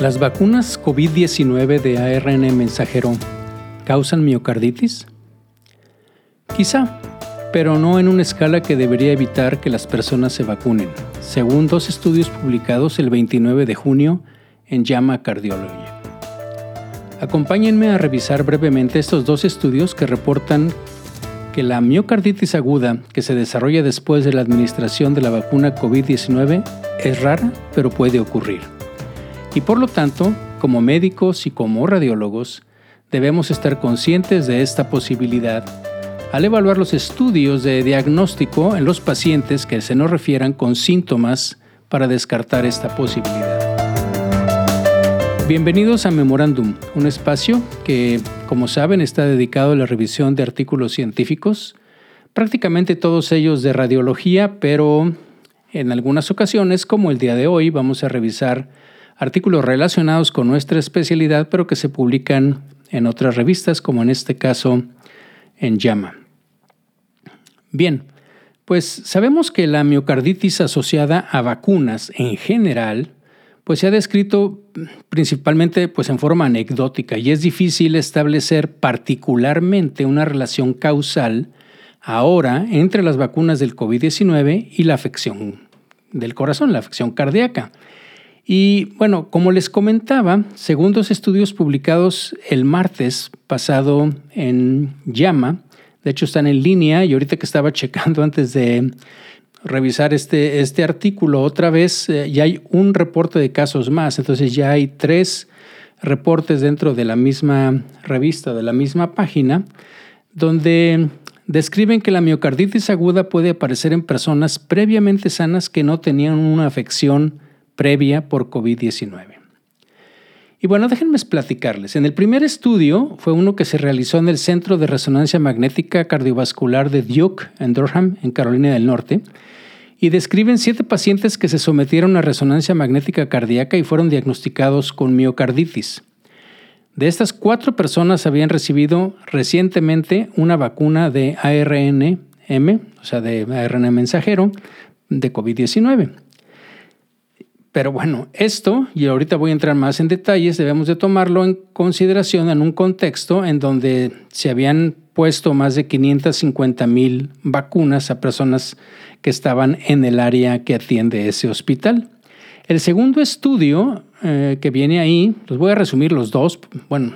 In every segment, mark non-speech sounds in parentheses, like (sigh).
¿Las vacunas COVID-19 de ARN mensajero causan miocarditis? Quizá, pero no en una escala que debería evitar que las personas se vacunen, según dos estudios publicados el 29 de junio en JAMA Cardiology. Acompáñenme a revisar brevemente estos dos estudios que reportan que la miocarditis aguda que se desarrolla después de la administración de la vacuna COVID-19 es rara, pero puede ocurrir. Y por lo tanto, como médicos y como radiólogos, debemos estar conscientes de esta posibilidad al evaluar los estudios de diagnóstico en los pacientes que se nos refieran con síntomas para descartar esta posibilidad. Bienvenidos a Memorándum, un espacio que, como saben, está dedicado a la revisión de artículos científicos, prácticamente todos ellos de radiología, pero en algunas ocasiones, como el día de hoy, vamos a revisar artículos relacionados con nuestra especialidad, pero que se publican en otras revistas, como en este caso en Llama. Bien, pues sabemos que la miocarditis asociada a vacunas en general, pues se ha descrito principalmente pues en forma anecdótica y es difícil establecer particularmente una relación causal ahora entre las vacunas del COVID-19 y la afección del corazón, la afección cardíaca. Y bueno, como les comentaba, según dos estudios publicados el martes pasado en Llama, de hecho están en línea y ahorita que estaba checando (laughs) antes de revisar este, este artículo otra vez, eh, ya hay un reporte de casos más, entonces ya hay tres reportes dentro de la misma revista, de la misma página, donde describen que la miocarditis aguda puede aparecer en personas previamente sanas que no tenían una afección previa por COVID-19. Y bueno, déjenme platicarles. En el primer estudio fue uno que se realizó en el Centro de Resonancia Magnética Cardiovascular de Duke, en Durham, en Carolina del Norte, y describen siete pacientes que se sometieron a resonancia magnética cardíaca y fueron diagnosticados con miocarditis. De estas cuatro personas habían recibido recientemente una vacuna de ARNM, o sea, de ARN mensajero, de COVID-19. Pero bueno, esto, y ahorita voy a entrar más en detalles, debemos de tomarlo en consideración en un contexto en donde se habían puesto más de 550 mil vacunas a personas que estaban en el área que atiende ese hospital. El segundo estudio eh, que viene ahí, los voy a resumir los dos, bueno,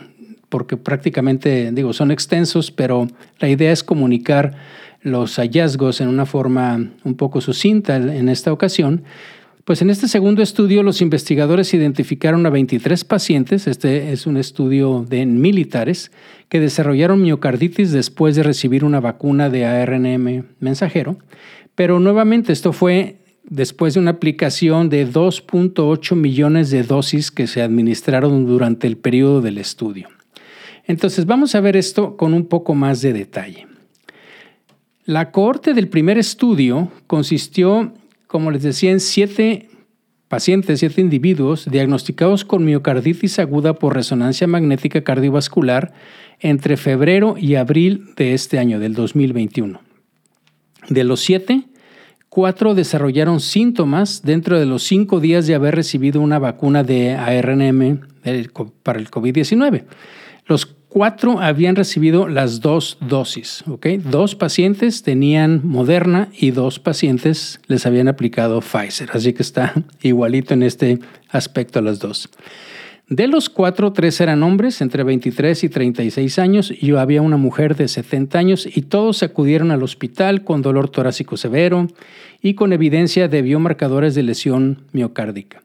porque prácticamente, digo, son extensos, pero la idea es comunicar los hallazgos en una forma un poco sucinta en esta ocasión. Pues en este segundo estudio los investigadores identificaron a 23 pacientes, este es un estudio de militares, que desarrollaron miocarditis después de recibir una vacuna de ARNM mensajero, pero nuevamente esto fue después de una aplicación de 2.8 millones de dosis que se administraron durante el periodo del estudio. Entonces vamos a ver esto con un poco más de detalle. La cohorte del primer estudio consistió como les decía, en siete pacientes, siete individuos diagnosticados con miocarditis aguda por resonancia magnética cardiovascular entre febrero y abril de este año, del 2021. De los siete, cuatro desarrollaron síntomas dentro de los cinco días de haber recibido una vacuna de ARNM para el COVID-19. Los cuatro habían recibido las dos dosis. Dos pacientes tenían Moderna y dos pacientes les habían aplicado Pfizer. Así que está (laughs) igualito en este aspecto a las dos. De los cuatro, tres eran hombres entre 23 y 36 años y había una mujer de 70 años y todos acudieron al hospital con dolor torácico severo y con evidencia de biomarcadores de lesión miocárdica.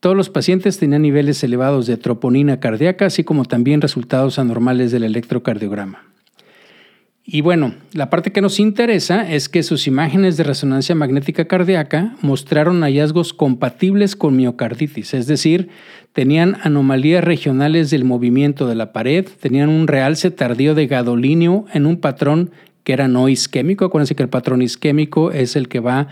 Todos los pacientes tenían niveles elevados de troponina cardíaca, así como también resultados anormales del electrocardiograma. Y bueno, la parte que nos interesa es que sus imágenes de resonancia magnética cardíaca mostraron hallazgos compatibles con miocarditis, es decir, tenían anomalías regionales del movimiento de la pared, tenían un realce tardío de gadolinio en un patrón que era no isquémico. Acuérdense que el patrón isquémico es el que va,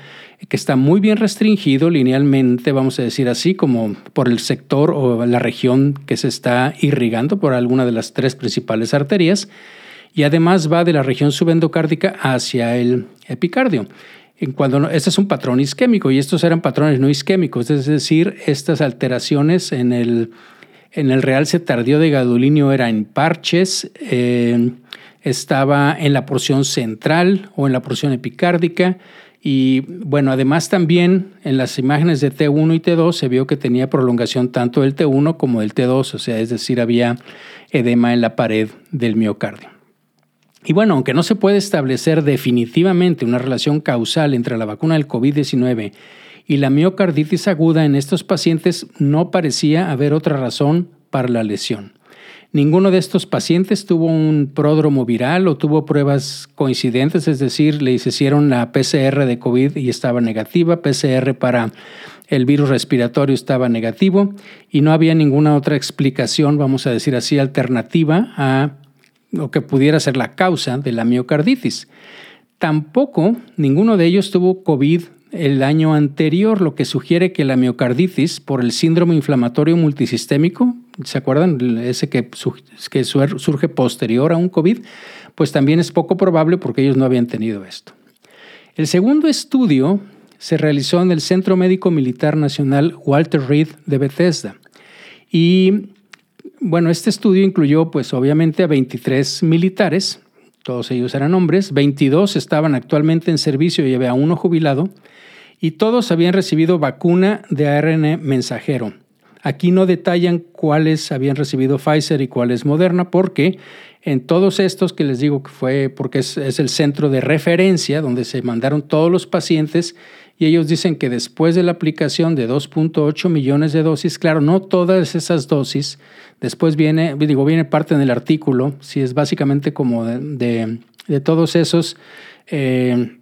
que está muy bien restringido linealmente, vamos a decir así, como por el sector o la región que se está irrigando por alguna de las tres principales arterias. Y además va de la región subendocárdica hacia el epicardio. cuando este es un patrón isquémico y estos eran patrones no isquémicos, es decir, estas alteraciones en el, en el realce tardío de gadolinio eran parches, eh, estaba en la porción central o en la porción epicárdica, y bueno, además también en las imágenes de T1 y T2 se vio que tenía prolongación tanto del T1 como del T2, o sea, es decir, había edema en la pared del miocardio. Y bueno, aunque no se puede establecer definitivamente una relación causal entre la vacuna del COVID-19 y la miocarditis aguda en estos pacientes, no parecía haber otra razón para la lesión. Ninguno de estos pacientes tuvo un pródromo viral o tuvo pruebas coincidentes, es decir, le hicieron la PCR de COVID y estaba negativa, PCR para el virus respiratorio estaba negativo y no había ninguna otra explicación, vamos a decir así, alternativa a lo que pudiera ser la causa de la miocarditis. Tampoco ninguno de ellos tuvo COVID el año anterior, lo que sugiere que la miocarditis por el síndrome inflamatorio multisistémico, ¿se acuerdan? Ese que, surge posterior a un COVID, pues también es poco probable porque ellos no habían tenido esto. El segundo estudio se realizó en el Centro Médico Militar Nacional Walter Reed de Bethesda. Y bueno, este estudio incluyó pues obviamente a 23 militares, todos ellos eran hombres, 22 estaban actualmente en servicio y había uno jubilado, y todos habían recibido vacuna de ARN mensajero. Aquí no detallan cuáles habían recibido Pfizer y cuáles Moderna, porque en todos estos que les digo que fue porque es, el centro de referencia donde se mandaron todos los pacientes y ellos dicen que después de la aplicación de 2.8 millones de dosis, claro, no todas esas dosis, después viene, digo, viene parte en el artículo, si es básicamente como de, de, todos esos, eh,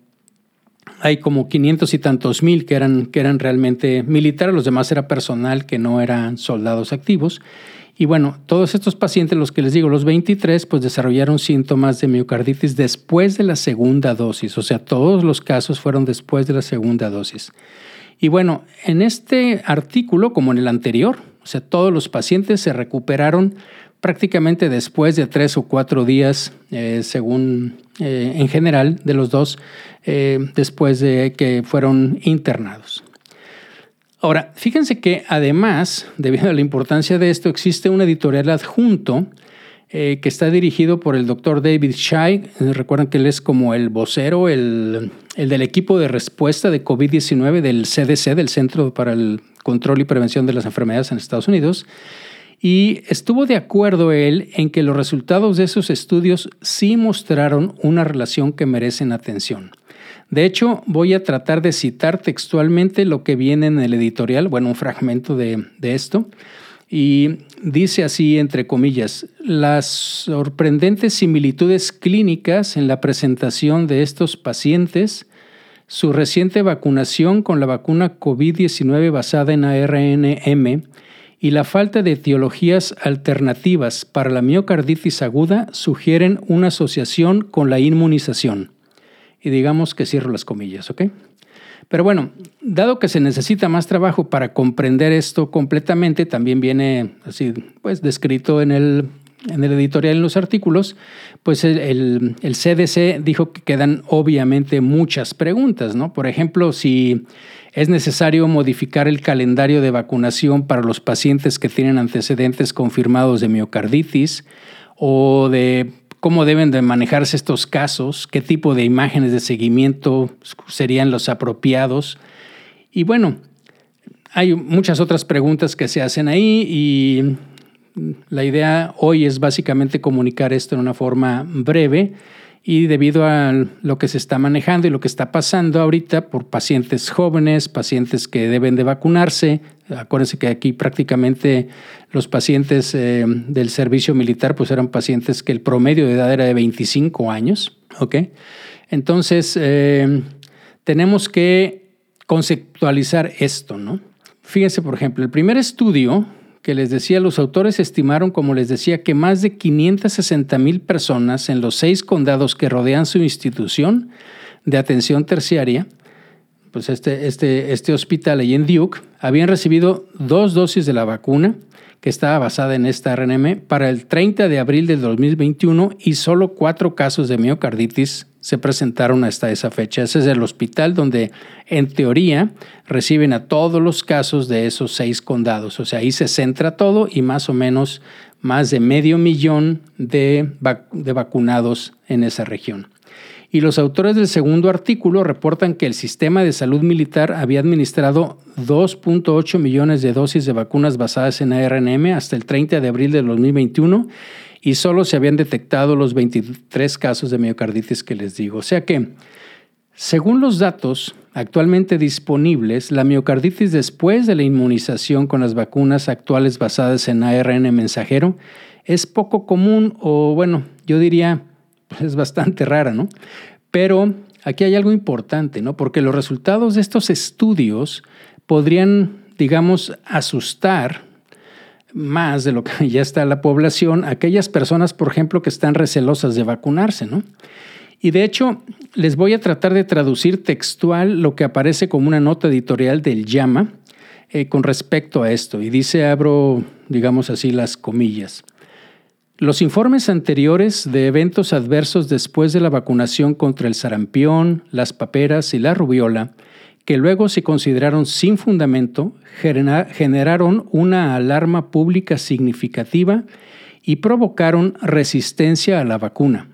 hay como 500 y tantos mil que eran, que eran realmente militares, los demás era personal que no eran soldados activos. Y bueno, todos estos pacientes, los que les digo, los 23, pues desarrollaron síntomas de miocarditis después de la segunda dosis. O sea, todos los casos fueron después de la segunda dosis. Y bueno, en este artículo, como en el anterior, o sea, todos los pacientes se recuperaron prácticamente después de tres o cuatro días, eh, según eh, en general, de los dos, eh, después de que fueron internados. Ahora, fíjense que además, debido a la importancia de esto, existe un editorial adjunto que está dirigido por el doctor David Shai. Recuerdan que él es como el vocero, el, el del equipo de respuesta de COVID-19 del CDC, del Centro para el Control y Prevención de las Enfermedades en Estados Unidos. Y estuvo de acuerdo él en que los resultados de esos estudios sí mostraron una relación que merecen atención. De hecho, voy a tratar de citar textualmente lo que viene en el editorial, bueno, un fragmento de, esto. Y dice así, entre comillas, las sorprendentes similitudes clínicas en la presentación de estos pacientes, su reciente vacunación con la vacuna COVID-19 basada en ARNM y la falta de etiologías alternativas para la miocarditis aguda sugieren una asociación con la inmunización y digamos que cierro las comillas, ¿ok? Pero bueno, dado que se necesita más trabajo para comprender esto completamente, también viene así, pues descrito en el, en el editorial, en los artículos, pues el, CDC dijo que quedan obviamente muchas preguntas, ¿no? Por ejemplo, si es necesario modificar el calendario de vacunación para los pacientes que tienen antecedentes confirmados de miocarditis o de cómo deben de manejarse estos casos, qué tipo de imágenes de seguimiento serían los apropiados. Y bueno, hay muchas otras preguntas que se hacen ahí y la idea hoy es básicamente comunicar esto en una forma breve y debido a lo que se está manejando y lo que está pasando ahorita por pacientes jóvenes, pacientes que deben de vacunarse, acuérdense que aquí prácticamente los pacientes eh, del servicio militar pues eran pacientes que el promedio de edad era de 25 años, ¿ok? Entonces eh, tenemos que conceptualizar esto, ¿no? Fíjense, por ejemplo, el primer estudio que les decía, los autores estimaron, como les decía, que más de 560 mil personas en los seis condados que rodean su institución de atención terciaria, pues este, este, este hospital ahí en Duke, habían recibido dos dosis de la vacuna que estaba basada en esta RNM para el 30 de abril del 2021 y solo cuatro casos de miocarditis se presentaron hasta esa fecha. Ese es el hospital donde en teoría reciben a todos los casos de esos seis condados. O sea, ahí se centra todo y más o menos más de medio millón de, de vacunados en esa región. Y los autores del segundo artículo reportan que el sistema de salud militar había administrado 2.8 millones de dosis de vacunas basadas en ARNM hasta el 30 de abril de 2021 y solo se habían detectado los 23 casos de miocarditis que les digo. O sea que, según los datos actualmente disponibles, la miocarditis después de la inmunización con las vacunas actuales basadas en ARN mensajero es poco común o bueno, yo diría (laughs) es bastante rara, ¿no? Pero aquí hay algo importante, ¿no? Porque los resultados de estos estudios podrían, digamos, asustar más de lo que (laughs) ya está la población, aquellas personas, por ejemplo, que están recelosas de vacunarse, ¿no? Y de hecho, les voy a tratar de traducir textual lo que aparece como una nota editorial del Llama eh, con respecto a esto. Y dice, abro, digamos así, las comillas. Los informes anteriores de eventos adversos después de la vacunación contra el sarampión, las paperas y la rubiola que luego se consideraron sin fundamento, generaron una alarma pública significativa y provocaron resistencia a la vacuna,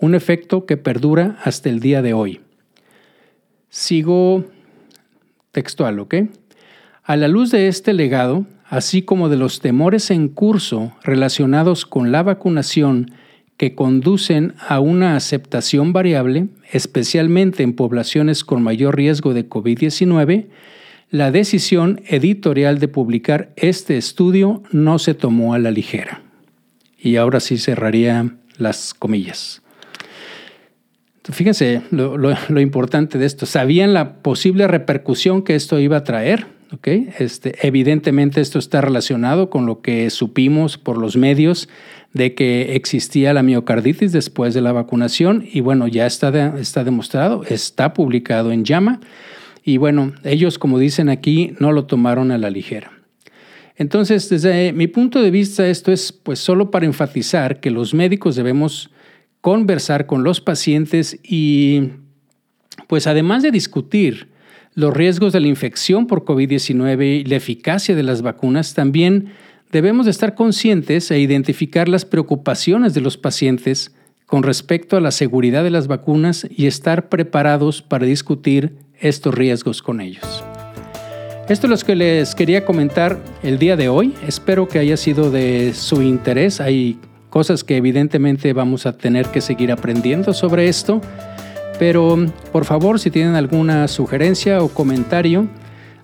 un efecto que perdura hasta el día de hoy. Sigo textual, ¿ok? A la luz de este legado, así como de los temores en curso relacionados con la vacunación que conducen a una aceptación variable, especialmente en poblaciones con mayor riesgo de COVID-19, la decisión editorial de publicar este estudio no se tomó a la ligera. Y ahora sí cerraría las comillas. Fíjense lo, importante de esto. ¿Sabían la posible repercusión que esto iba a traer? Este, evidentemente esto está relacionado con lo que supimos por los medios de que existía la miocarditis después de la vacunación y bueno, ya está, está demostrado, está publicado en llama y bueno, ellos como dicen aquí no lo tomaron a la ligera. Entonces, desde mi punto de vista, esto es pues solo para enfatizar que los médicos debemos conversar con los pacientes y pues además de discutir los riesgos de la infección por COVID-19 y la eficacia de las vacunas, también debemos de estar conscientes e identificar las preocupaciones de los pacientes con respecto a la seguridad de las vacunas y estar preparados para discutir estos riesgos con ellos. Esto es lo que les quería comentar el día de hoy. Espero que haya sido de su interés. Hay cosas que evidentemente vamos a tener que seguir aprendiendo sobre esto. Pero por favor, si tienen alguna sugerencia o comentario,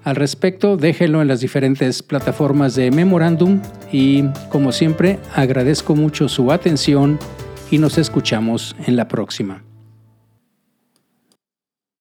al respecto, déjenlo en las diferentes plataformas de Memorándum y como siempre agradezco mucho su atención y nos escuchamos en la próxima.